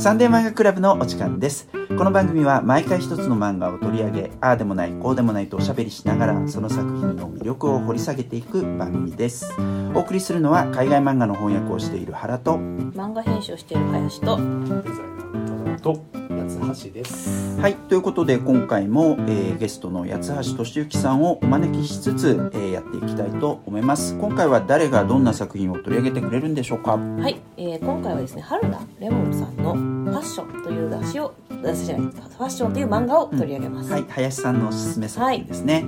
サンデー漫画クラブのお時間です。この番組は毎回一つの漫画を取り上げ、ああでもない、こうでもないとおしゃべりしながら、その作品の魅力を掘り下げていく番組です。お送りするのは海外漫画の翻訳をしている原と、漫画編集をしている林とデザイナーのと八橋です。はい、ということで今回も、えーゲストの八橋俊之さんをお招きしつつ、えーやっていきたいと思います。今回は誰がどんな作品を取り上げてくれるんでしょうか？はい、えー今回はですね春菜レモンさんの「ファッション」という雑誌を雑誌じゃないファッションという漫画を取り上げます、はい、林さんのおすすめ作品ですね。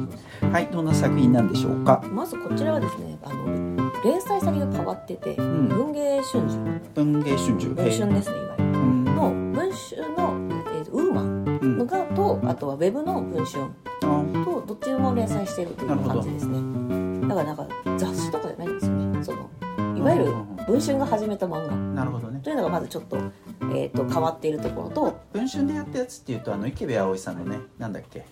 はい、どんな作品なんでしょうか？まずこちらはですねあの連載先が変わってて、ん文芸春秋文芸春秋。文春ですねいわゆるうんの文春の、ウーマンうん。のがとあとはウェブの文春あ。とどっちも連載しているという感じですね。だからなんか雑誌とかじゃないんですよね。そのいわゆる文春が始めた漫画。なるほどね。というのがまずちょっと,、えー、と変わっているところと。文春でやったやつっていうとあの池部葵さんのねなんだっけ？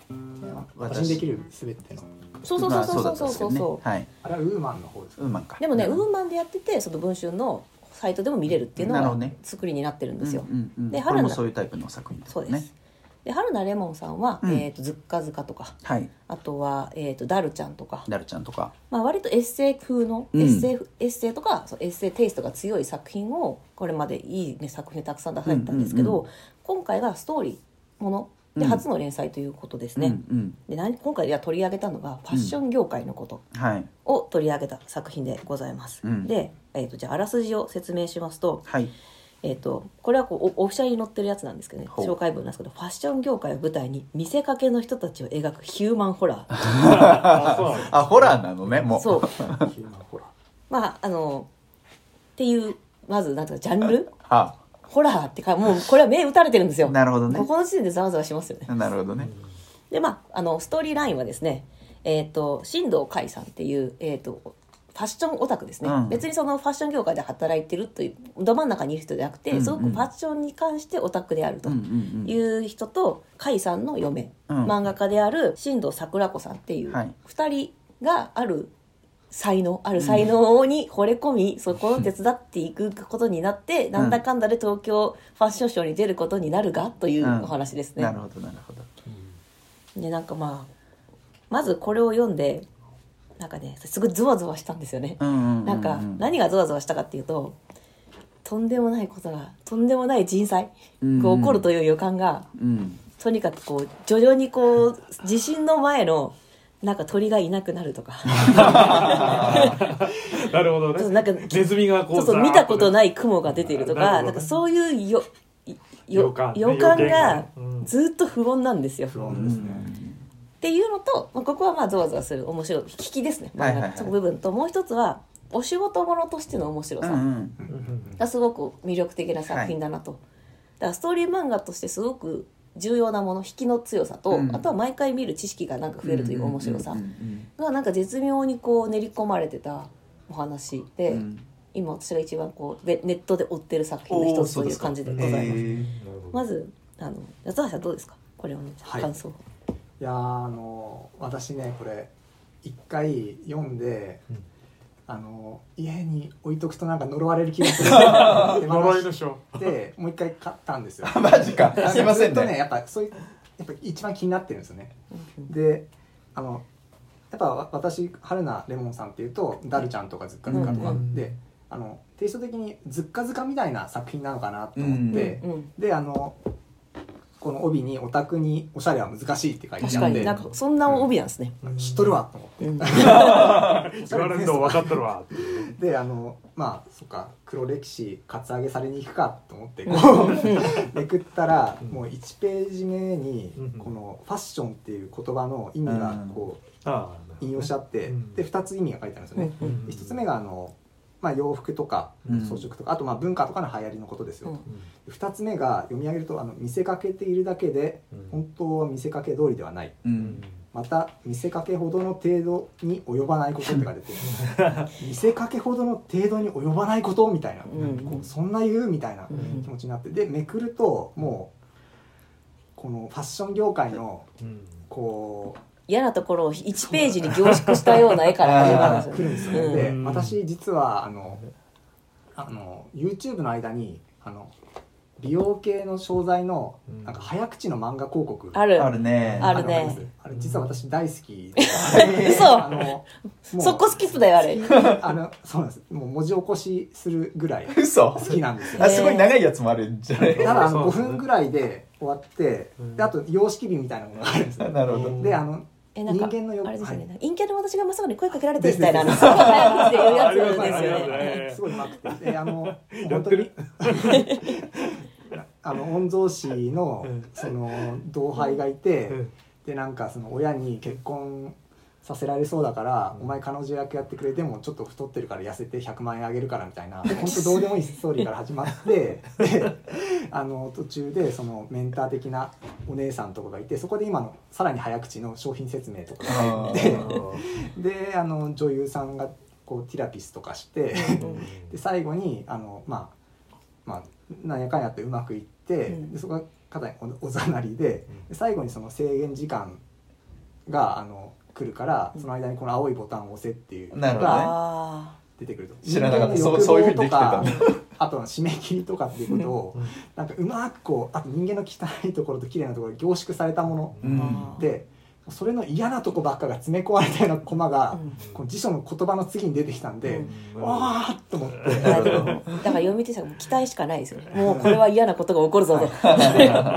私にできるすべての。そうそうそうそうそうそうそう。ね。はい。あれはウーマンの方ですか？ウーマンかでもね、うんウーマンでやっててその文春のサイトでも見れるっていうのがなるほどね。作りになってるんですよ、うんうんうん。でこれも春菜。そういうタイプの作品ですね。そうです。で春菜レモンさんは、うん。えー、とずっかずかとか。はい。あとは、えー、とダルちゃんとか、ダルちゃんとか。まあ、割とエッセイ風の、うん。エッセイエッセイとかそうエッセイテイストが強い作品をこれまでいい、ね、作品たくさん出されてたんですけど、うんうん。今回がストーリーものでうん。初の連載ということですね、うんで何今回では取り上げたのがファッション業界のことを取り上げた作品でございます、うん。で、えー、とじゃああらすじを説明しますと,、はい。えー、とこれはこうおオフィシャルに載ってるやつなんですけどね紹介文なんですけどファッション業界を舞台に見せかけの人たちを描くヒューマンホラー。あ、そうなんであホラーなのねもう。そう。す。ヒューマンホラー。まああのっていうまずなんていうかジャンル？あホラーってかもうこれは目打たれてるんですよ。なるほどね。ここの時点でざわざわしますよね。なるほどね。でまああのストーリーラインはですねえっ、と新藤海さんっていう、えー、とファッションオタクですね、うん。別にそのファッション業界で働いてるというど真ん中にいる人じゃなくて、うんうん。すごくファッションに関してオタクであるとうんうんうんいう人と海さんの嫁、うん。漫画家である新藤桜子さんっていうはい。2人がある才能ある才能に惚れ込み、そこを手伝っていくことになって、なんだかんだで東京ファッションショーに出ることになるがというお話ですね。なるほどなるほど。でなんかまあまずこれを読んでなんかねすごいゾワゾワしたんですよね、うんうんうんうんなんか何がゾワゾワしたかっていうととんでもないことがとんでもない人災が起こるという予感が、うん。とにかくこう徐々にこう地震の前のなんか鳥がいなくなるとか なるほどね。なんかネズミがこう。そうそう見たことい。ない雲が出ているとかねなんかそういうよよ予感予感がずっと不穏なんですよ。不穏ですね。っていうのと、まあ、ここはまあゾワゾワする面白い引きですね、はいはいはいその部分ともう一つはお仕事ものとしての面白さうんうんうんがすごく魅力的な作品だなと、だからストーリー漫画としてすごく重要なもの引きの強さと、うん。あとは毎回見る知識がなんか増えるという面白さがなんか絶妙にこう練り込まれてたお話で、うん。今私が一番こうネネットで追ってる作品の一つという感じでございます。へー。なるほどまずあの八橋さんどうですか？これをねはい。感想、いやーあの私ねこれ一回読んで、うんあの家に置いとくとなんか呪われる気がする。で呪いの書。でもう一回買ったんですよ。マジか。すいませんね。ねやっぱそういうやっぱ一番気になってるんですよね。であのやっぱわ私春菜レモンさんっていうとダルちゃんとかズッカズカとか、うんであのテイスト的にズッカズカみたいな作品なのかなと思って、であのこの帯に「オタクにおしゃれは難しい」って書いて確あってかになんかそんな帯なんですね、知っとるわと思って。うん言われるの分かっとるわ。であのまあそっか黒歴史カツアゲされに行くかと思ってこうめくったらうんもう1ページ目にうんこの「ファッション」っていう言葉の意味がこああ。う引用しちゃってうんで2つ意味が書いてあるんですよね。うんで1つ目があの、まあ、洋服とかうん。装飾とかあとまあ文化とかの流行りのことですようん。と。2つ目が読み上げるとあの見せかけているだけでうん。本当は見せかけ通りではない。うん。また見せかけほどの程度に及ばないことって書いてて 見せかけほどの程度に及ばないことみたいな、うん。こうそんな言うみたいなうん。気持ちになって。でめくるともうこのファッション業界のうん。こう嫌なところを1ページに凝縮したような絵から始まるん来るんですすよ、でよ。ね。でうん。私実はあのあの YouTube の間にあの美容系の商材のうん。なんか早口の漫画広告ある。あるね。あるね。あれ実は私大好きで。嘘。あのもうそこスキップだよあれ。あのそうなんです。もう文字起こしするぐらい嘘。好きなんですよ。あすごい長いやつもあるんじゃない？ただあの5そうですね分ぐらいで終わってあと様式美みたいなものがあるんですよ。なるほど。であのえなんか人間のよあれですよね、はい。陰キャの私が真っ先に声かけられてみたいなあのすごい早口で言うやつですよね。すごいうまくてであの 本当に？ってる。あの御曹司のうん。その同輩がいて、うん。でなんかその親に結婚させられそうだから、お前彼女役やってくれてもちょっと太ってるから痩せて100万円あげるからみたいな本当どうでもいいストーリーから始まってで あの途中でそのメンター的なお姉さんとかがいてそこで今のさらに早口の商品説明とかが入ってであの女優さんがこうティラピスとかしてで最後にあのまあまあなんやかんやってうまくいって、うん。でそこが肩におおざなりでで最後にその制限時間があの来るからその間にこの青いボタンを押せっていうのなるほどね。があ出てくると。知らなかった。そうそういうふうにできてたんだ。とかあとは締め切りとかっていうことをなんかうまくこうあと人間の汚いところと綺麗なところが凝縮されたものーうんそれの嫌なとこばっかが詰め込まれたようなコマが、うん。この辞書の言葉の次に出てきたんで、わーっと思って。だから読み手者も期待しかないですよもうこれは嫌なことが起こるぞと。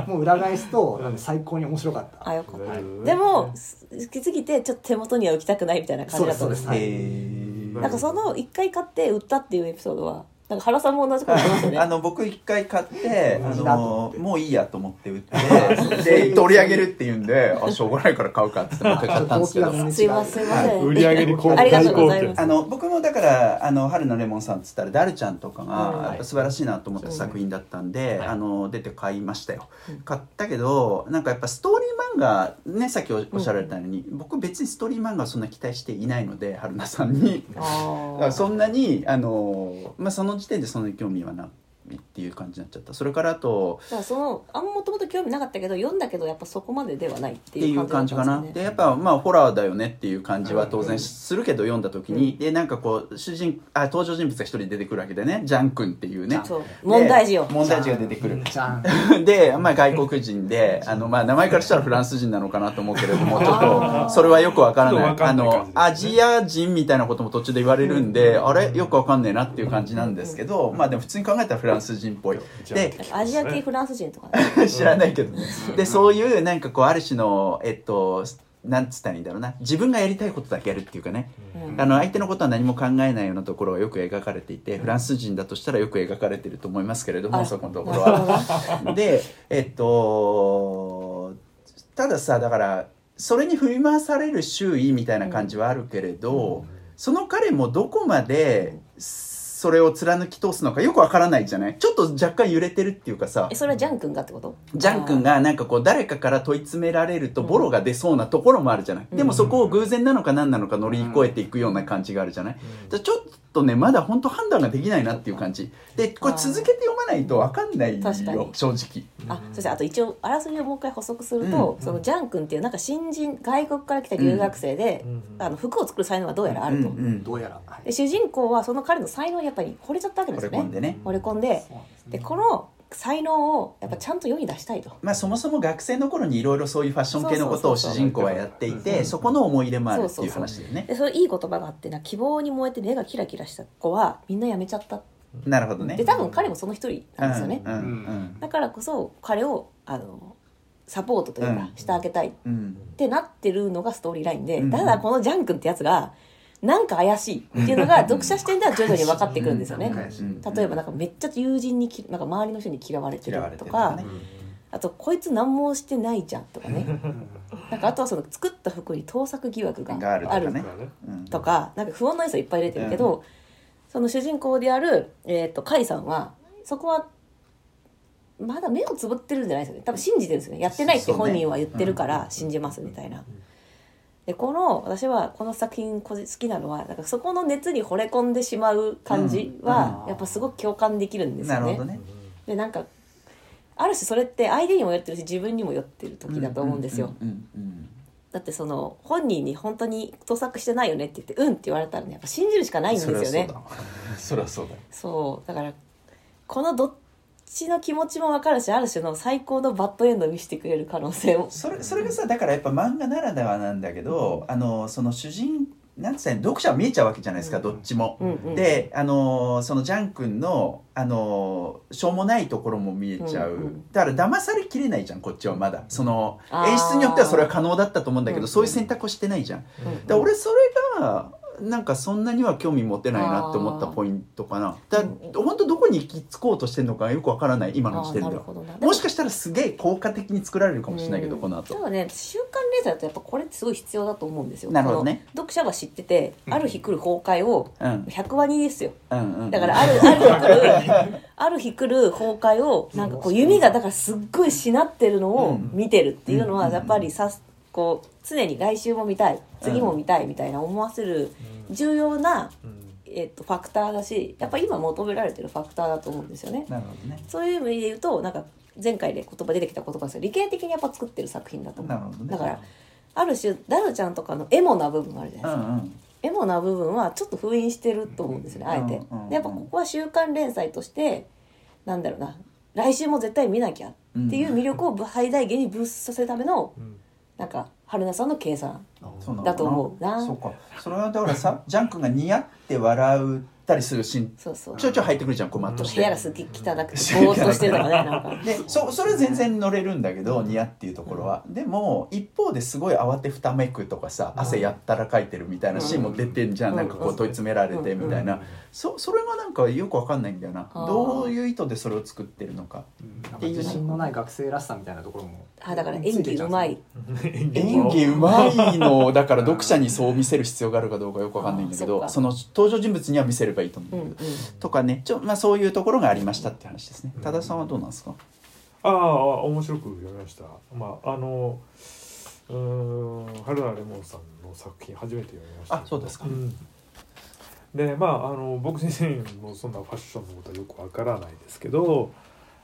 もう裏返すとなんで最高に面白かった。あよかったはい。でも好きすぎてちょっと手元には置きたくないみたいな感じだったんですそうです。へー。なんかその一回買って売ったっていうエピソードはなんか原さんも同じこと言いますよね。あの僕一回買ってあのもういいやと思って売って で取り上げるっていうんであしょうがないから買うかって言ってもう一回買ったんですけど。すいませんすいません。売り上げにこうありがとうございます。あの僕もだからあの春のレモンさんっつったらダルちゃんとかうん。がやっぱ素晴らしいなと思った作品だったんで、はい。あの出て買いましたよ、うん。買ったけどなんかやっぱストーリー漫画ねさっきおおっしゃられたように、僕別にストーリー漫画はそんな期待していないので春菜さんに。だあそんなにあの、まあ、その時点でそんなに興味はないっていう感じになっちゃった。それからあとだからそのあんもともと興味なかったけど読んだけどやっぱそこまでではないっってていう感じかなったんでやっぱまあホラーだよねっていう感じは当然するけど読んだ時に、でなんかこう主人あ登場人物が一人出てくるわけでね。ジャン君っていうね。そう。で問題児よ。問題児が出てくる。じゃん。で、まあ、外国人であの、まあ、名前からしたらフランス人なのかなと思うけれども ちょっとそれはよくわからない。あのアジア人みたいなことも途中で言われるんで、あれ？よくわかんねえなっていう感じなんですけど、まあでも普通に考えたらフランス人っぽい。でアジア系フランス人とかね。知らないけどね。でそういうなんかこうある種のえっとなんつったらいいんだろうな。自分がやりたいことだけやるっていうかね、うん。あの相手のことは何も考えないようなところがよく描かれていてフランス人だとしたらよく描かれてると思いますけれどもあそこのところは。でえっとたださだからそれに振り回される周囲みたいな感じはあるけれど、その彼もどこまでそれを貫き通すのかよくわからないじゃない？ちょっと若干揺れてるっていうかさ。えそれはジャン君がってこと？ジャン君がなんかこう誰かから問い詰められるとボロが出そうなところもあるじゃない、でもそこを偶然なのか何なのか乗り越えていくような感じがあるじゃない、じゃあちょっとねまだ本当判断ができないなっていう感じ。でこれ続けて読まないと分かんないよ正直。あそしてあと一応あらすじをもう一回補足すると、うん。そのジャン君っていうなんか新人外国から来た留学生で、うん。あの服を作る才能がどうやらあると、うんうんどうやら。はい。で主人公はその彼の才能にやっぱり惚れちゃったわけですよね。惚れ込んでね。惚れ込んで。ですね。でこの才能をやっぱちゃんと世に出したいと、まあそもそも学生の頃にいろいろそういうファッション系のことを主人公はやっていてそこの思い入れもあるっていう話だよね。でそれいい言葉があってな希望に燃えて目がキラキラした子はみんな辞めちゃった。なるほどね。で多分彼もその一人なんですよね、うんうんだからこそ彼をあのサポートというかうん。してあげたいっうんてなってるのがストーリーラインで、うん。ただこのジャン君ってやつがなんか怪しいっていうのが読者視点では徐々に分かってくるんですよね。例えばなんかめっちゃ友人にきなんか周りの人に嫌われてるとか、ね。あとこいつ何もしてないじゃんとかね。なんかあとはその作った服に盗作疑惑ががあるとかね。うん。とかなんか不穏な要素いっぱい入れてるけど、その主人公である、えー、と甲斐さんはそこはまだ目をつぶってるんじゃないですよね。多分信じてるんですよね。やってないって本人は言ってるから信じますみたいな。でこの私はこの作品こ好きなのはなんかそこの熱に惚れ込んでしまう感じはうん。やっぱすごく共感できるんですよね。なるほどね。でなんかある種それって相手にも酔ってるし自分にも酔ってる時だと思うんですよ。だってその本人に本当に盗作してないよねって言ってうんって言われたらねやっぱ信じるしかないんですよね。そりゃそうだ。そりゃそうだそう。だからこのどっちの気持ちも分かるしある種の最高のバッドエンドを見せてくれる可能性も。それそれがさだからやっぱ漫画ならではなんだけど、あのその主人なんつったらいいの読者は見えちゃうわけじゃないですか、どっちも。うんうん。であのそのジャン君のあのしょうもないところも見えちゃう、うんうん。だから騙されきれないじゃんこっちはまだ。その演出によってはそれは可能だったと思うんだけど、うんそういう選択をしてないじゃん。うん。だから俺それがなんかそんなには興味持てないなって思ったポイントかな。だ本当どこに行き着こうとしてるのかよくわからない今の時点では。もしかしたらすげえ効果的に作られるかもしれないけど、うん。この後。ただね週刊連載だとやっぱこれってすごい必要だと思うんですよ。なるほどね。読者が知っててある日来る崩壊をうん。100話にですよ。うんうんだからあるある日来る ある日来る崩壊をなんかこう弓がだからすっごいしなってるのを見てるっていうのはやっぱりさこう常に来週も見たい次も見たいみたいな思わせる重要な、えっとファクターだしやっぱ今求められてるファクターだと思うんですよね。なるほどね。そういう意味で言うとなんか前回で言葉出てきた言葉です理系的にやっぱ作ってる作品だと思う。なるほどね。だからある種ダルちゃんとかのエモな部分があるじゃないですか、うんうん。エモな部分はちょっと封印してると思うんですよねあえてうんうんうん。でやっぱここは週刊連載としてなんだろうな来週も絶対見なきゃっていう魅力を最大限にブーストさせるためのなんか春菜さんの計算だと思うな。そうか。それはだからさジャン君が似合って笑ったりするシーン。そうそう。ちょいちょい入ってくるじゃんコマとして。部屋がすっげえ汚くて ぼーっとしてるのがね なんか。でそそれは全然乗れるんだけど似合っていうところは、でも一方ですごい慌てふためくとかさ汗やったらかいてるみたいなシーンも出てんじゃん、うん。なんかこう問い詰められてみたいな、そそれがなんかよくわかんないんだよな。どういう意図でそれを作ってるのかなんか自信のない学生らしさみたいなところもあだから演技うまい。演技うま いの。だから読者にそう見せる必要があるかどうかよくわかんないんだけどその登場人物には見せればいいと思うけど、うんとかね。ちょ、まあ、そういうところがありましたって話ですね。多田さんはどうなんですか？ああ面白く読みました。まああのうーん春菜レモンさんの作品初めて読みました。あそうですか。ん。でまああの僕自身もそんなファッションのことはよくわからないですけど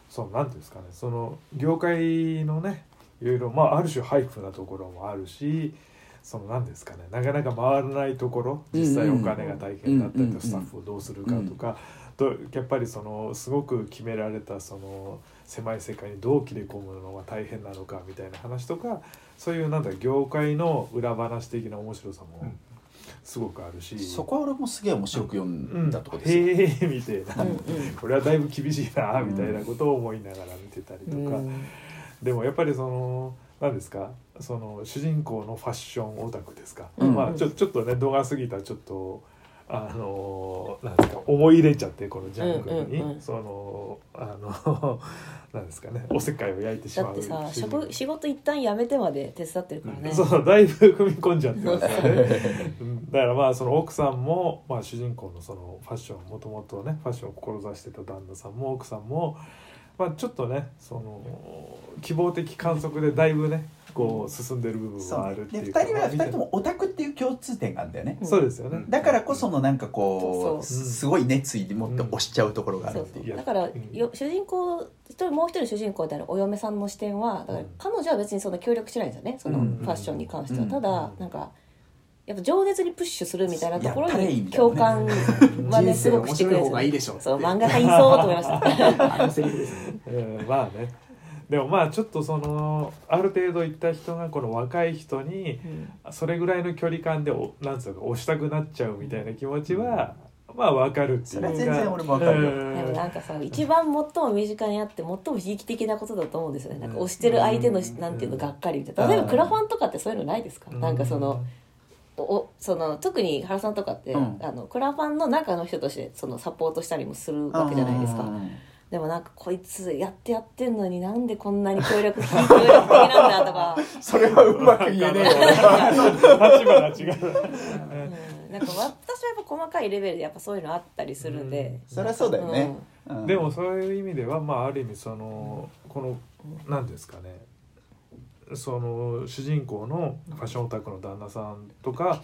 そのなんていうんですかね。その業界のねいろいろまあある種ハイプなところもあるしそのなんですかねなかなか回らないところ実際お金が大変だったりうんうんとスタッフをどうするかとかとやっぱりそのすごく決められたその狭い世界にどう切り込むのが大変なのかみたいな話とかそういうなんだ業界の裏話的な面白さもすごくあるし、そこは俺もすげえ面白く読うんんだとこですよ、へえみたいな、うんうん。これはだいぶ厳しいなみたいなことを思いながら見てたりとか、うん。でもやっぱりその何ですか？その主人公のファッションオタクですか、うん。まあちょちょっとね動画過ぎたらちょっとあのなんですか？思い入れちゃってこのジャンクに、うんうんうん。そのあの なんですかね？おせっかいを焼いてしまうだってさ仕事一旦辞めてまで手伝ってるからね。そうだいぶ踏み込んじゃってますよね。うん。だからまあその奥さんも、まあ、主人公のそのファッションもともとねファッションを志してた旦那さんも奥さんも、まあ、ちょっとねその希望的観測でだいぶねこう進んでる部分はあるってで2いう。か人は二人ともオタクっていう共通点があるんだよね、そうですよね、だからこそのなんかこうすごい熱意でもって押しちゃうところがあるっていう。だから、うん。よ主人公一人もう一人主人公であるお嫁さんの視点はだからうん彼女は別にそんな協力しないんですよね。そのうん。ファッションに関しては、うん。ただうん。なんかやっぱ情熱にプッシュするみたいなところに共感はねすごくしてくれるそう漫画家いそうと思いました。ま あね。でもまあちょっとそのある程度いった人がこの若い人にうん。それぐらいの距離感でおなんつうか押したくなっちゃうみたいな気持ちは、まあわかるっていうか。それは全然俺もわかるよ。うん。でもなんかさ一番最も身近にあって最も悲劇的なことだと思うんですよね。なんか押してる相手のうんなんていうのがっかりみたいな。例えばクラファンとかってそういうのないですか？なんかそのおおその特に原さんとかって、うん。あのクラファンの中の人としてそのサポートしたりもするわけじゃないですか。うんでもなんかこいつやってやってんのになんでこんなに協力協力的なんだとか、それはうまく言えねえよ。立場が違う。うん、なんか私はやっぱ細かいレベルでやっぱそういうのあったりするんで、そりゃそうだよね、うん。でもそういう意味ではまあある意味そのこの何ですかねその主人公のファッションオタクの旦那さんとか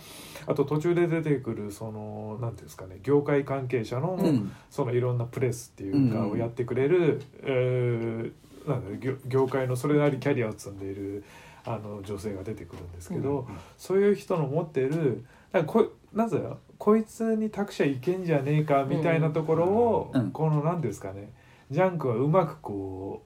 あと途中で出てくるその何ていうんですかね業界関係者のうん。そのいろんなプレスっていうかうん。をやってくれる、えーなん業業界のそれなりキャリアを積んでいるあの女性が出てくるんですけど、そういう人の持ってるなんかこなぜこいつに託しゃいけんじゃねえかみたいなところを、うん。この何ですかねジャンクはうまくこ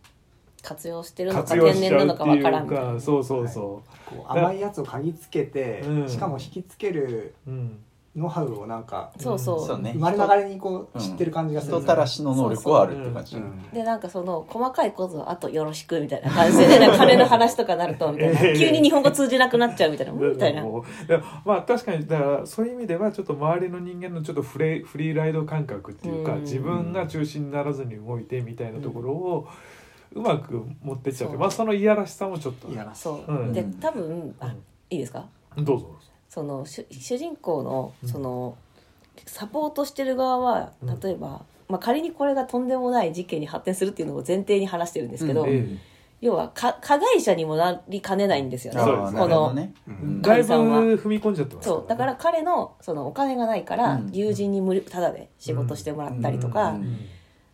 活用してうるのか天然なのかわからんみたいな。かそうそうそこう甘いやつを嗅ぎつけて、うん。しかも引きつけるう、うん、ノウハウをなんかそうそう。そうね。生まれながらにこう知ってる感じがする。人たらしの能力はあるって感じ。うん。でなんかその細かいことをあとよろしくみたいな感じでなんか金の話とかなるとみたいな。ええ急に日本語通じなくなっちゃうみたいなうんみたいな。まあ確かにだからそういう意味ではちょっと周りの人間のちょっとフレフリーライド感覚っていうか、うん。自分が中心にならずに動いてみたいなところをうまく持ってっちゃって、まあそのいやらしさもちょっといやらそう、うん。で多分あうん。いいですか？どうぞ。その主主人公のうん。その、サポートしてる側はうん。例えば、まあ、仮にこれがとんでもない事件に発展するっていうのを前提に話してるんですけど、うん。え要はか加害者にもなりかねないんですよね。そうですああなるほどね。ううん。ん。だいぶ踏み込んじゃってますそう。だから彼のそのお金がないからうん。友人に無理ただで仕事してもらったりとか、うん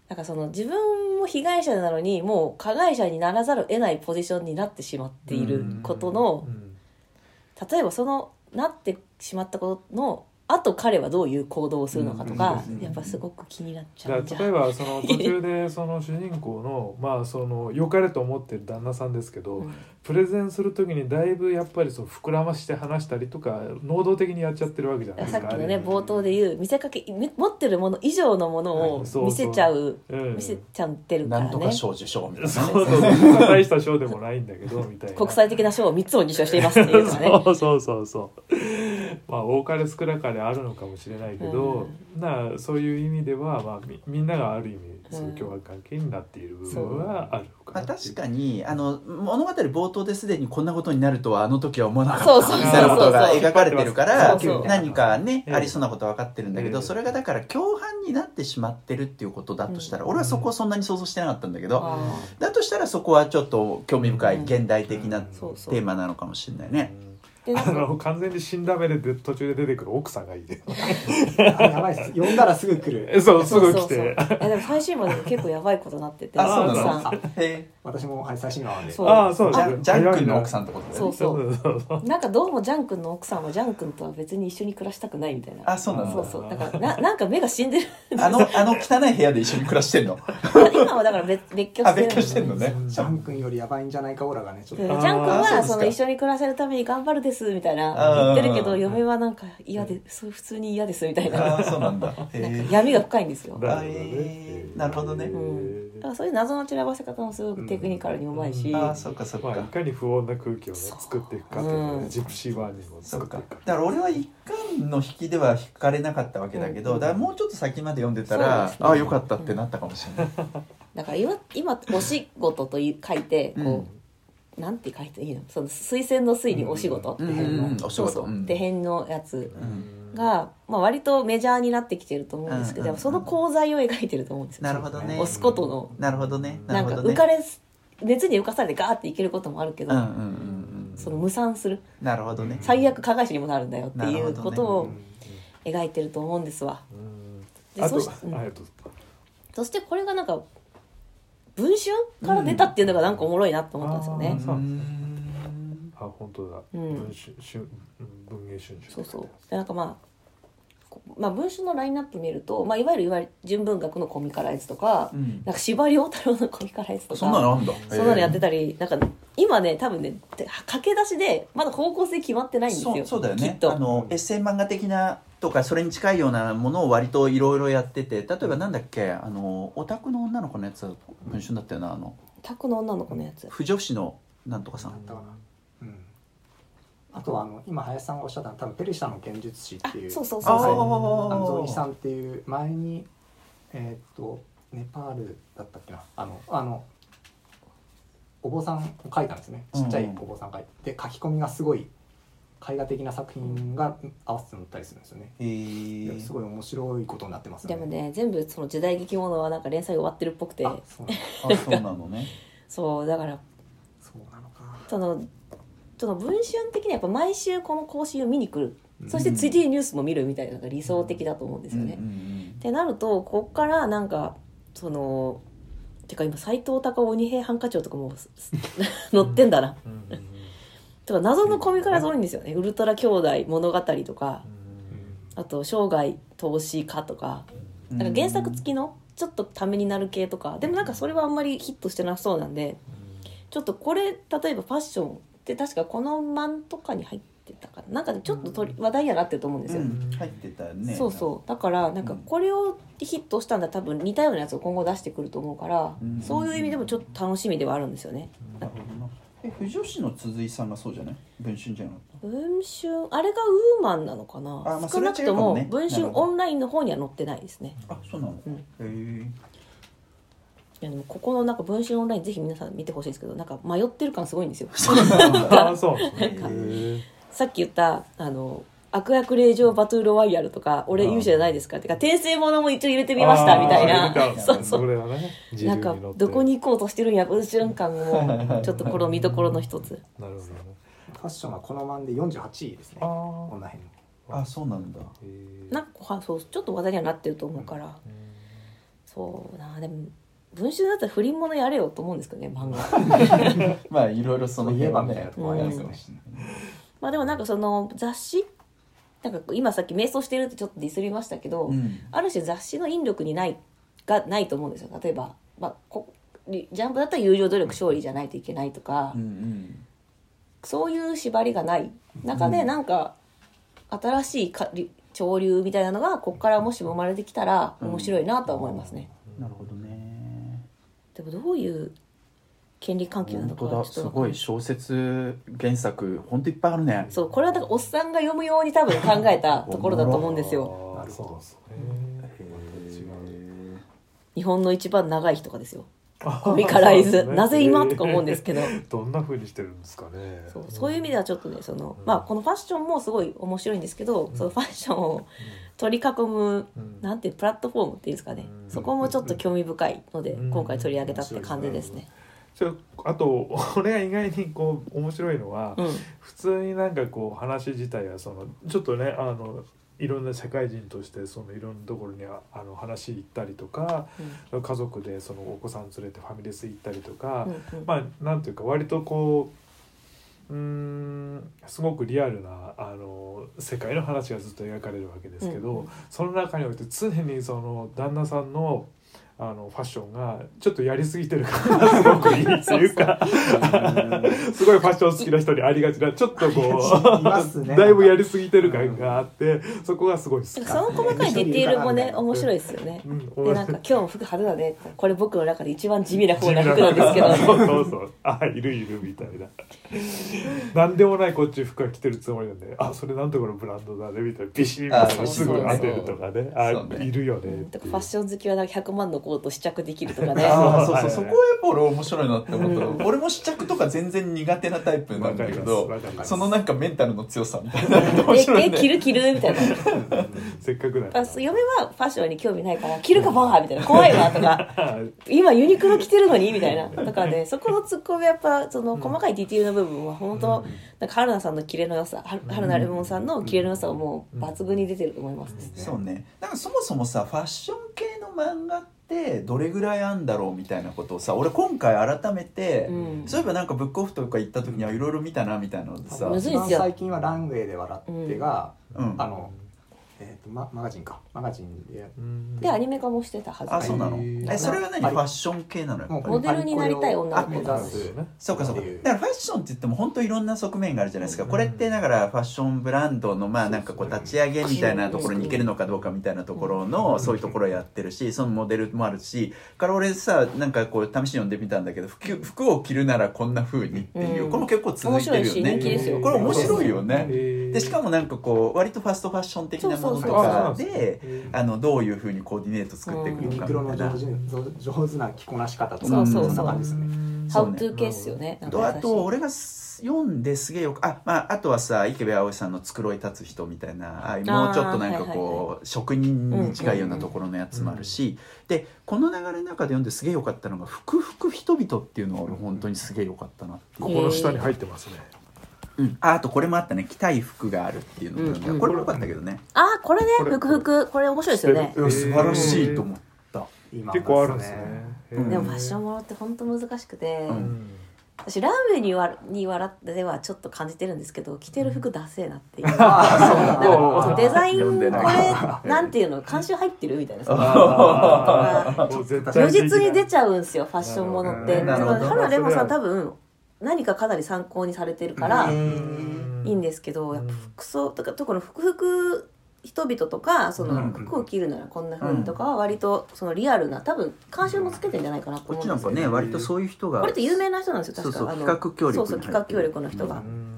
なんかその自分も被害者なのにもう加害者にならざるを得ないポジションになってしまっていることの、うん例えばそのなってしまったことのあと彼はどういう行動をするのかとか、うんやっぱすごく気になっちゃだうんじゃから例えばその途中で その主人公のまあその良かれと思ってる旦那さんですけど、うん。プレゼンする時にだいぶやっぱりその膨らまして話したりとか能動的にやっちゃってるわけじゃないですかさっきのね冒頭で言う見せかけみ持ってるもの以上のものをはい。そうそう見せちゃううん。見せちゃってるかなんらねとか賞受賞みたいな。ねそうそうそう。大した賞でもないんだけどみたいな。国際的な賞を3つも受賞していますっていうのがね。そうそうそうそう まあ多かれ少なかれあるのかもしれないけど、なあそういう意味では、まあ、みみんながある意味そういう共和関係になっている部分はあるのまあ、かなっていう。確かにあの物語冒頭ですでにこんなことになるとはあの時は思わなかった。そうそうみたいなことが描かれてるからそうそう何かねええありそうなことは分かってるんだけどええ。それがだから共犯になってしまってるっていうことだとしたら俺はそこをそんなに想像してなかったんだけどあだとしたらそこはちょっと興味深い現代的なテーマなのかもしれないね。でなんかの完全に死んだ目でで途中で出てくる奥さんがいいであやばいです。呼んだらすぐ来る。えそうすぐ来そうそうそう。てえでも最新話で結構やばいことになっててあそうな奥のさん。へ私もはい最新話なんで。そう。ああそうジだャンジャン君の奥さんってことだよね。そうそう。そうそうなんかどうもジャン君の奥さんはジャン君とは別に一緒に暮らしたくないみたいな。あそうなんだ。そうそう。だからななんか目が死んでる。あのあの汚い部屋で一緒に暮らしてんの？今はだから別別居あしてる別居してんのね。ジャン君よりやばいんじゃないかオーラがねちょっと。でジャン君はその一緒に暮らせるために頑張るですみたいな言ってるけど嫁はなんか嫌でそう普通に嫌ですみたいな。ああそうなんだ。なんかへ闇が深いんですよ。だかなるほどねえー。なるほどね。うんらそういう謎の散らばせ方もすごくテクニカルにうまいし、え。ああそうかそうまあ、いか。かに不穏な空気をね作っていくかっていうねうん。ジプシーワンにもそうか作っていくかだから俺は一巻の引きでは引かれなかったわけだけど、うん。だからもうちょっと先まで読んでたら、ね。ああよかったってなったかもしれない、だから今今お仕事とい書いてこう、うんなんて書いていいの？その推薦の推にお仕事ってうん辺の、うんうんお仕そうそう。事。うん。のやつうん。が、まあ、割とメジャーになってきてると思うんですけど、うん。うんうんその功罪を描いてると思うんですよ。なるほどね。押すことの。なるほどね。ななんるほどね。か浮かれ熱に浮かされてガーっていけることもあるけど、うんうんうんうんその無産するなるほどね。最悪加害者にもなるんだよっていうことうんを描いてると思うんですわ。うん。であとそしうんそしてこれがなんか文春から出たっていうのがなんかおもろいなと思ったんですよね、あ本当だ、うん。文春春文芸春秋。そうそう。でなんかまあこまあ、文春のラインナップ見ると、まあ、いわゆるいわゆる純文学のコミカライズとか、うん。なんか司馬遼太郎のコミカライズとかそんなのあんだ。そんなのやってたりなんか今ね多分ねで駆け出しでまだ方向性決まってないんですよそうそうだよね。きっと。あのエッセイ漫画的なとかそれに近いようなものを割といろいろやってて例えばなんだっけあのオタクの女の子のやつ文春だったよなあの。タクの女の子のやつ。不女子のなんとかさん。だったかな。うん。あとはあの今林さんがおっしゃったのは多分ペルシャの剣術師っていうあそうそうそうあそうさんっていう前にえーっとネパールだったっけな。あのあのお坊さんを書いたんですね。ちっちゃいお坊さん書いて、で書き込みがすごい絵画的な作品が合わせて載ったりするんですよね、へえすごい面白いことになってますでもね全部その時代劇ものはなんか連載終わってるっぽくて。あそうなのあそうなのね。そうだから。そうなのか。そのその文春的にはやっぱ毎週この更新を見に来る、うん。そしてついでにニュースも見るみたいなのが理想的だと思うんですよね。ってなるとこっからなんかそのてか今斎藤隆夫二平ハンカチョウとかも載 ってんだな。うんうんうんとか謎のコミカライズ多いんですよね。ウルトラ兄弟物語とか。あと生涯投資家とか。うん。なんか原作付きのちょっとためになる系とか。でもなんかそれはあんまりヒットしてなさそうなんで。ちょっとこれ例えばファッションって確かこのマンとかに入ってたかな。なんかねちょっと取り話題にはなってると思うんですよ、うん。入ってたね。そうそう。だからなんかこれをヒットしたんだら多分似たようなやつを今後出してくると思うから、うん。そういう意味でもちょっと楽しみではあるんですよね。なるほどなえ不女子の鈴井さんがそうじゃない？文春じゃなかっ文春あれがウーマンなのかな、あまあ少なくとも文春オンラインの方には載ってないですね。たあそうなの、うん。へえいやでもここのなんか文春オンラインぜひ皆さん見てほしいんですけどなんか迷ってる感すごいんですよ。ああそうさっき言ったあの悪役令状バトルロワイヤルとか俺勇者じゃないですか。ってか転生ものも一応入れてみましたみたいな。そうそう。なんかどこに行こうとしてるんや文春感もちょっとこの見どころの一つ。なるほどね。ファッションはこのマンで48位ですね。あこんな辺。あそうなんだ。あへえなんかはそうちょっと話題にはなってると思うから、そうな。でも文春だったら不倫ものやれよと思うんですけどね漫画。まあいろいろそのそういえばみたいなとこありますよね。まあでもなんかその雑誌なんか今さっき瞑想してるってちょっとディスりましたけど、うん。ある種雑誌の引力にないがないと思うんですよ。例えば、まあ、こジャンプだったら友情努力勝利じゃないといけないとか、うんうん。そういう縛りがない中でなんか新しいか潮流みたいなのがここからもしも生まれてきたら面白いなとは思いますね、なるほどね。でもどういう権利関係なのかすごい小説原作本当いっぱいあるね。そうこれはだからおっさんが読むように多分考えたところだと思うんですよ。なるほど。日本の一番長い日とかですよ。あコミカライズ、ね。なぜ今とか思うんですけど。どんな風にしてるんですかね。そうそういう意味ではちょっとねその、まあ、このファッションもすごい面白いんですけど、そのファッションを取り囲む、うん。なんていうプラットフォームっていうんですかね、うん。そこもちょっと興味深いので、うん。今回取り上げたって感じですね。ちょあと 俺が意外にこう面白いのは、うん。普通になんかこう話自体はそのちょっとねあのいろんな社会人としてそのいろんなところにああの話行ったりとか家族でそのお子さん連れてファミレス行ったりとか、うんうん。まあなんていうか割とこううーんすごくリアルなあの世界の話がずっと描かれるわけですけど、うんうん。その中において常にその旦那さんのあのファッションがちょっとやりすぎてる感がすごくいいっていうかすごいファッション好きな人にありがちなちょっとこうだいぶやりすぎてる感があってそこがすごい好き。その細かいディテールもね面白いですよね。うん。でなんか今日も服派手だね。ってこれ僕の中で一番地味な方な服なんですけど。そうそうそう。あいるいるみたいな。何でもないこっち服は着てるつもりなんで。あそれなんとかのブランドだねみたいな。ビシッみたいあなすぐ当てるとかね。あね。いるよねファッション好きはなんか100万のコート試着できるとかね。ああそうはいそうそこはやっぱ俺面白いなって思ったの俺も試着とか全然苦手なタイプなんだけどそのなんかメンタルの強さみたいな面え白いね。え着る着るみたいな。せっかくだ。あそう嫁はファッションに興味ないから着るかバーみたいな怖いわとか。今ユニクロ着てるのにみたいな。だからねそこのツッコミはやっぱその細かいディティールの部分は本当、なんか春菜さんのキレの良さは春菜レモンさんのキレの良さはもう抜群に出てると思いますね、そうね。なんかそもそもさファッション系の漫画ってどれぐらいあんだろうみたいなことをさ俺今回改めて、うん。そういえばなんかブックオフとか行った時にはいろいろ見たなみたいなのでさ、むずいっすよ。最近はランウェイで笑ってが、うん。あの、えーとママガジンか。マガジンでうん。でアニメ化もしてたはず。あそうなの？えそれは何？あファッション系なのやっぱり？モデルになりたい女の子。目指すそうかそうか。だからファッションって言っても本当いろんな側面があるじゃないですか。これってだからファッションブランドのまあなんかこう立ち上げみたいなところに行けるのかどうかみたいなところのそういうところをやってるしそのモデルもあるしから俺さなんかこう試しに読んでみたんだけど服服を着るならこんな風にっていううん。これも結構続いてるよ面白いし人気ですよ。ねこれ面白いよねでしかもなんかこう割とファストファッション的なものとそうそう。かそうであのどういう風にコーディネート作っていくのかユニクロのみたいな上手上手な着こなし方とかそうそうそうんな感じですね。ハウトゥー系っすよね。なん。か優しいとあと俺が読んですげえよくあ,、まあ、あとはさ池部葵さんの「繕い立つ人」みたいなもうちょっとなんかあーはいはいこう職人に近いようなところのやつもあるし。でこの流れの中で読んですげえよかったのが「ふくふく人々」っていうのが俺本当にすげえよかったなっていう。ここの下に入ってますねうん、ああとこれもあったね。着たい服があるっていうのも読んだ、うんうん。これもよかったけどね。あーこれね。これふくふくこれ面白いですよね。いや素晴らしいと思った、今結構あるんですね。へーでもファッションものって本当難しくて、うん。私ランウェイにわに笑ってはちょっと感じてるんですけど着てる服ダセえなっていう。ああそうなんだ。デザイン読んでこない。れなんていうの？監修入ってるみたいな。さあー。もう絶対。如実に出ちゃうんですよファッションものって。なるほどだから花レモさん多分何かかなり参考にされてるからうん。いいんですけどやっぱ服装とか特に服服人々とかそうん。の服を着るならこんな風にとかは割とそのリアルな多分監修もつけてんじゃないかなとこっ思うんですよ。ちなんかね割とそういう人がこれって有名な人なんですよ確か。そうそうあの企画協力そうそう企画協力の人が。うん。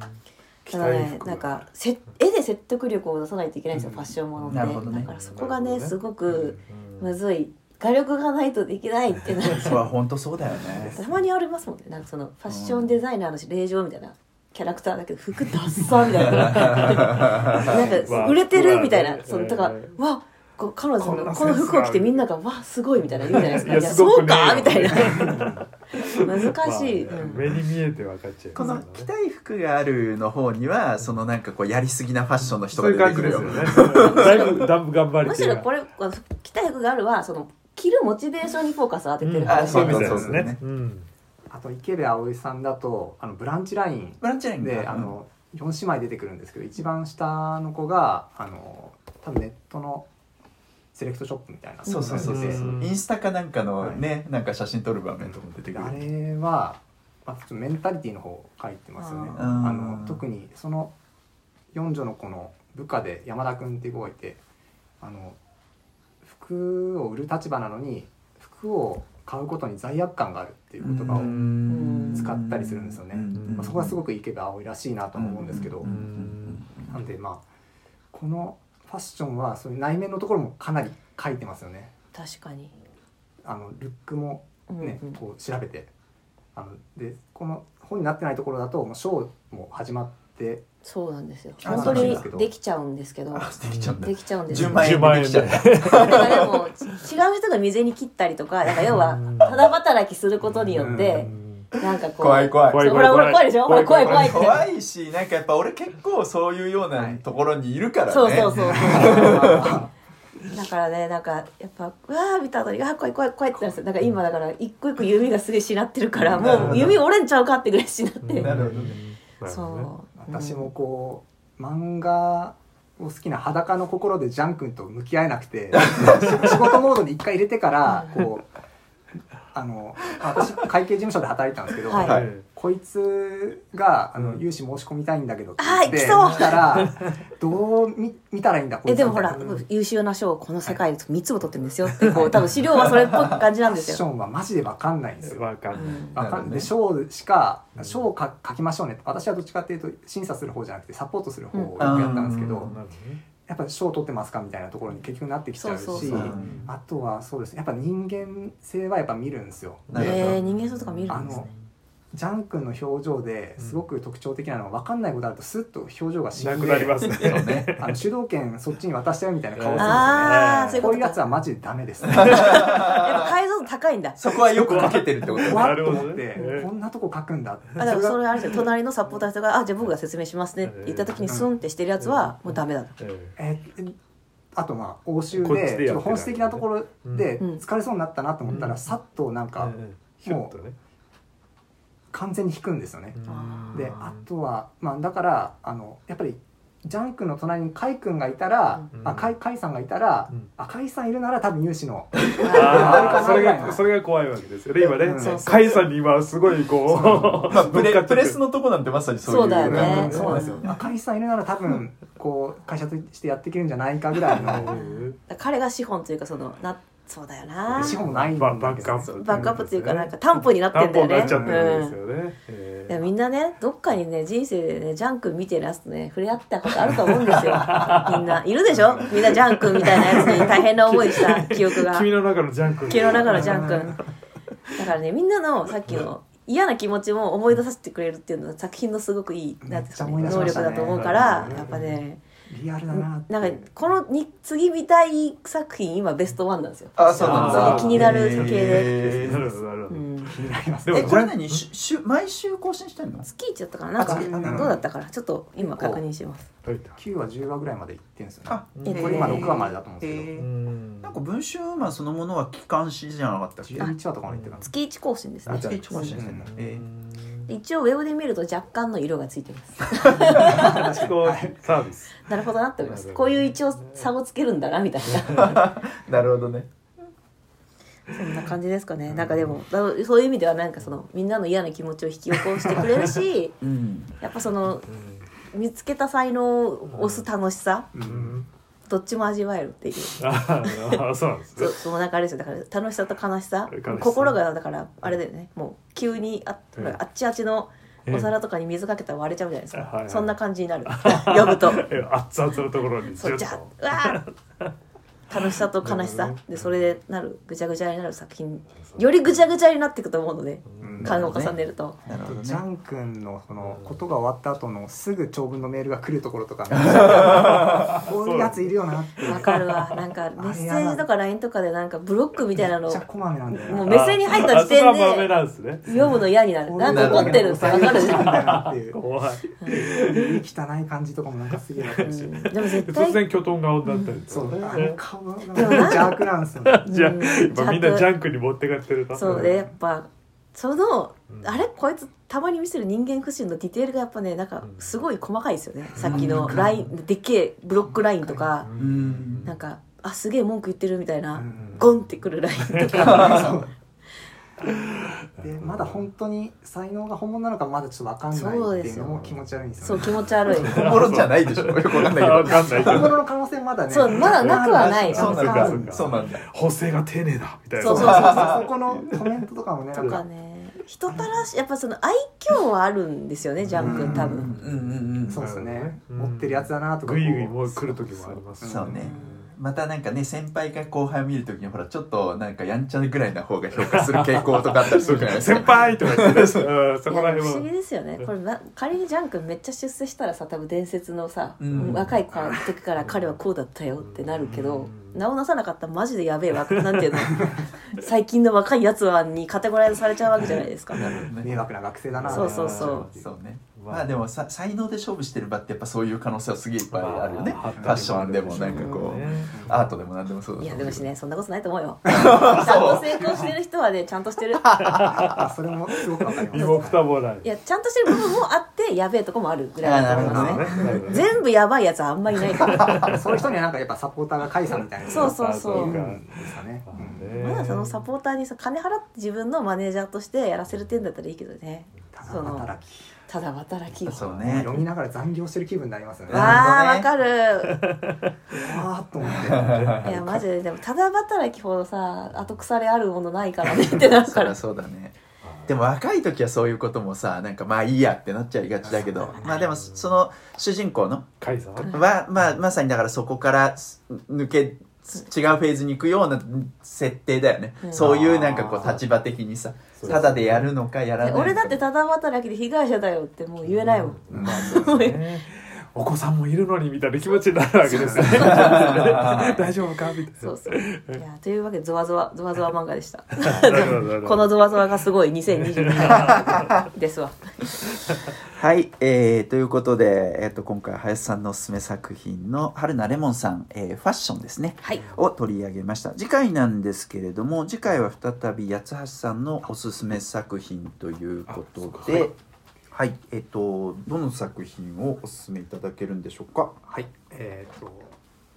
ただねなんかせ絵で説得力を出さないといけないんですよ、うん。ファッションものって。ね。だからそこがねすごくうんむずい画力がないとできないってな本当そうだよね。たまにありますもんね。なんかそのファッションデザイナーの令状みたいなキャラクターだけど服ダッサみたいな。なんか売れてるみたいな。そのだからえわこう彼女のこの服を着てみんながわすごいみたいな言うじゃないですか。いやそうかみたいな。難しい、まあねうん。目に見えて分かっちゃいこのます着たい服があるの方にはそのなんかこうやりすぎなファッションの人が出てくるよ。ですよね。だいぶだいぶ頑張りむしろこれ着たい服があるはその着るモチベーションにフォーカスを当ててるうん。話そうですね。うん。あと池部葵さんだとあのブランチライン。ブランチラインであの4姉妹出てくるんですけど一番下の子があの多分ネットのセレクトショップみたいな。そうそうそうそう。うん。インスタかなんかのねなんか写真撮る場面とかも出てくる。あれは、まあ、ちょっとメンタリティの方を書いてますよね。あの特にその四女の子の部下で山田君っていう子がいてあの服を売る立場なのに服を買うことに罪悪感があるっていう言葉を、ん。使ったりするんですよね。うん。まあ、そこはすごく池部葵らしいなと思うんですけど、ん。なんでまあこのファッションはそういう内面のところもかなり書いてますよね。確かに、あのルックもね、うんうん。こう調べてあのでこの本になってないところだともうショーも始まってそうなんですよ。あ本当にですけど。できちゃうんですけど。あできちゃうんだ。できちゃうんです10よ。万円10万円でできちゃでうだからでもち違う人が未然に切ったりとかなんか要はうん。ただ働きすることによってなんかこう怖い怖い。怖いそうほらほら怖いでし怖い怖い。って。怖いしなんかやっぱ俺結構そういうようなところにいるからね。そうそうそう だからねなんかやっぱうわー見た後にあー怖い怖い怖いってなるんですよ。だから今だから一個一個弓がすげえしなってるからもう弓折れんちゃうかってぐらいしなって。なるほどね。そう私もこう漫画を好きな裸の心でジャン君と向き合えなくて 仕事モードに一回入れてからこうあの私会計事務所で働いてたんですけど、はいはいこいつがあのうん。融資申し込みたいんだけどってあー言って来そう。来たらどう見 見たらいいんだこいつえでもほら優秀な賞をこの世界で3つも取ってるんですよってこう多分資料はそれっぽい感じなんファッショですよ、ンはマジで分かんないんですよ。わかんなわかんで賞しかうん賞を書書きましょうね私はどっちかっていうと審査する方じゃなくてサポートする方をよくうんやったんですけど、うんなるほどね。やっぱ賞取ってますかみたいなところに結局なってきちゃうしそうそうそう。あとはそうですね。やっぱ人間性はやっぱ見るんですよ。なるほどえー、人間性とか見るあのんですねジャン君の表情ですごく特徴的なのは分かんないことあるとスッと表情が死んでなくなりますね。あの主導権そっちに渡しちゃうみたいな顔するんですよね。ああそういうこういうやつはマジでダメです やっぱ解像度高いんだ。そこはよくかけてるってことね。わっと思ってこんなとこ書くんだあだからそれれあれですよ隣のサポーターの人が「あじゃあ僕が説明しますね」って言った時にスンってしてるやつはもうダメだと。ええーあとまあ欧州でちょっと本質的なところでうん。疲れそうになったなと思ったら、うん。さっとなんえかええヒュッとね完全に引くんですよね、うん。であとはまあだからあのやっぱりジャン君の隣にカイ君がいたら、うん。あカイカイさんがいたら、うん。あカイさんいるなら多分有志のああそれがそれが怖いわけですよね今ね。うん。さんに今すごいこうまあ プレプレスのとこなんてまさにそういうそうだよね。うん。そうなんですよあカイさんいるなら多分 こう会社としてやっていけるんじゃないかぐらいの。彼が資本というかそのなそうだよな。資本もないんバだバックアップ。バックアップっていうかなんか担保になってんだよね。担保になっちゃってるんですよね。ええいやみんなねどっかにね人生でねジャン君見てるやつとね触れ合ったことあると思うんですよ。みんな。いるでしょ？みんなジャン君みたいなやつに 大変な思いした記憶が。君の中のジャンク。君の中のジャン君 だからねみんなのさっきの嫌な気持ちも思い出させてくれるっていうのは作品のすごくいいなんていうんですかね。能力だと思うからうんやっぱねリアルだななんかこのに次見たい作品今ベストワンなんですよ。あそうなんだ。気になる系で。なるほどなるほど。うん。気になりますでもえこれ何ししゅ毎週更新してんの？月一だったかな。なんかどうだったかなちょっと今確認します。はいた9話10話ぐらいまでいってんですよね。あえっとこれ今6話までだと思うんですけど。なんか文春ウーマンそのものは機関誌じゃなかったっけ？11話とかまでいってたんです月一更新ですね。あ月一更新してんだ。うん。えで一応ウェブで見ると若干の色がついてます。こうサービスなるほどなって思います。こういう一応差をつけるんだなみたいな。なるほどね。そんな感じですかね。なんかでもだそういう意味ではなんかそのみんなの嫌な気持ちを引き起こしてくれるしうん。やっぱその見つけた才能を押す楽しさ。ううんんどっちも味わえるっていう。ああそうなんですね。そうそのなんかあれですよ。だから楽しさと悲しさ。悲しさ。心がだからあれだよね。もう急にあええ。あっちあっちのお皿とかに水かけたら割れちゃうじゃないですか、はいはいそんな感じになる。呼ぶと。え熱々のところにそうじゃとうわー楽しさと悲しさ。ねでそれでなるぐちゃぐちゃになる作品。よりぐちゃぐちゃになっていくと思うので。うん勘を重ねると、なるほどジャねン君のそのことが終わった後のすぐ長文のメールが来るところとか こういうやついるよなって。わかるわ。なんかメッセージとか LINE とかでなんかブロックみたいなのめっちゃこまめなんだよな。もう目線に入った時点でなんですね。読むの嫌になる。なんか怒ってるってわかるじゃん、みたいなっていう。怖い。汚い感じとかもなんかすげえなってるし。うん。でも絶突対然巨トン顔になったりとそうかね。あの顔が邪悪なんですよね。じゃあうん。今みんなジャンクに持ってかってるとそうでやっぱその、うん。あれこいつたまに見せる人間不信のディテールがやっぱねなんかすごい細かいですよね、さっきのラインでっけえブロックラインとか、うん。なんかあすげえ文句言ってるみたいな、うん。ゴンってくるラインとか。でまだ本当に才能が本物なのかまだちょっと分かんないっていうのも気持ち悪いんですそうよね気持ち悪い。本物じゃないでしょ。よくわかんないけわど。本物の可能性まだねそうまだなくはない。そうなんだ。そうかそうかそうなんだ。補正が丁寧だ。みたいな。そうそうそうそこのコメントとかもねなとかね人たらしやっぱその愛嬌はあるんですよねジャン君多分、うんうんうんそうですね。うん。持ってるやつだなとかグイグイもう来る時もありますそうねまたなんかね先輩が後輩を見るときにほらちょっとなんかやんちゃぐらいな方が評価する傾向とかあったりするじゃないですか。先輩とか言ってね。うんそこら辺不思議はですよね。これな仮にジャン君めっちゃ出世したらさ多分伝説のさ、うん。若いから時から彼はこうだったよってなるけど、うん。名をなさなかったらマジでやべえわなんていうの？最近の若いやつはにカテゴライズされちゃうわけじゃゃないですか。迷惑な学生だなそうそうそう。そうねまあ。まあでもさ才能で勝負してる場ってやっぱそういう可能性はすげえいっぱいあるよね、まあファッションでもなんかこう、ねアートでも何でもそうだいやでもしねそんなことないと思うよ。ちゃんと成功してる人はねちゃんとしてる。あそれもすごくわかります。いいやちゃんとしてる部分もあってやべえとこもあるぐらいだと思いますね。全部やばいやつはあんまりいないから。そういう人にはなんかやっぱサポーターが甲斐さんみたいな。そうそうそう。まだそのサポーターにさ金払って自分のマネージャーとしてやらせる点だったらいいけどね。たそのだ働きただ働きをそうね。読みながら残業してる気分になりますよね。わわあわかる。あーと思って。いやマジで。でもただ働きほどさ後腐れあるものないからねってなるから。そうだね。でも若い時はそういうこともさなんかまあいいやってなっちゃいがちだけど。まあでもその主人公の？は、まあ、まさにだからそこから抜け違うフェーズに行くような設定だよね、うん。そういうなんかこう立場的にさただでやるのかやらないのか。俺だってただ働きで被害者だよってもう言えないもん、うん。まあね お子さんもいるのにみたいな気持ちになるわけですよね 大丈夫か？みたいな。そうそう。いやというわけでゾワゾワゾワゾワ漫画でした。このゾワゾワがすごい2022年ですわ。はい、えー、ということで、えー、と今回林さんのおすすめ作品の春菜レモンさん、えーファッションですね。はい。を取り上げました。次回なんですけれども次回は再び八橋さんのおすすめ作品ということではいえっ、とどの作品をおすすめいただけるんでしょうか？はいえー、と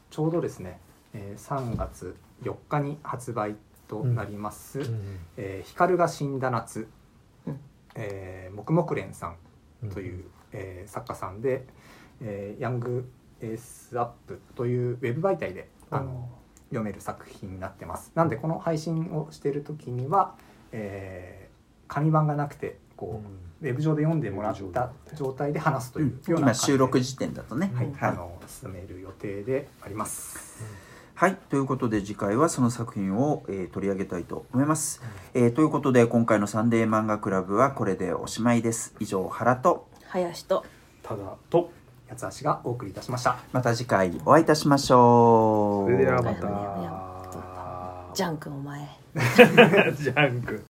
ちょうどですね、えー3月4日に発売となります「うんえー光が死んだ夏うん」えー、黙々蓮さんという、えー作家さんで、えーヤングエースアップというウェブ媒体であの読める作品になってます。なんでこの配信をしている時には、えー紙版がなくてこう、ウェブ上で読んでもらった状態で話すというような今感じで。収録時点だとね、はい、はい。あの進める予定であります。はい、ということで次回はその作品を、えー取り上げたいと思います、えーということで今回のサンデー漫画クラブはこれでおしまいです。以上原と。林と。ただと八つ橋がお送りいたしました。また次回お会いいたしましょう。それではまた。ジャン君お前。ジャンク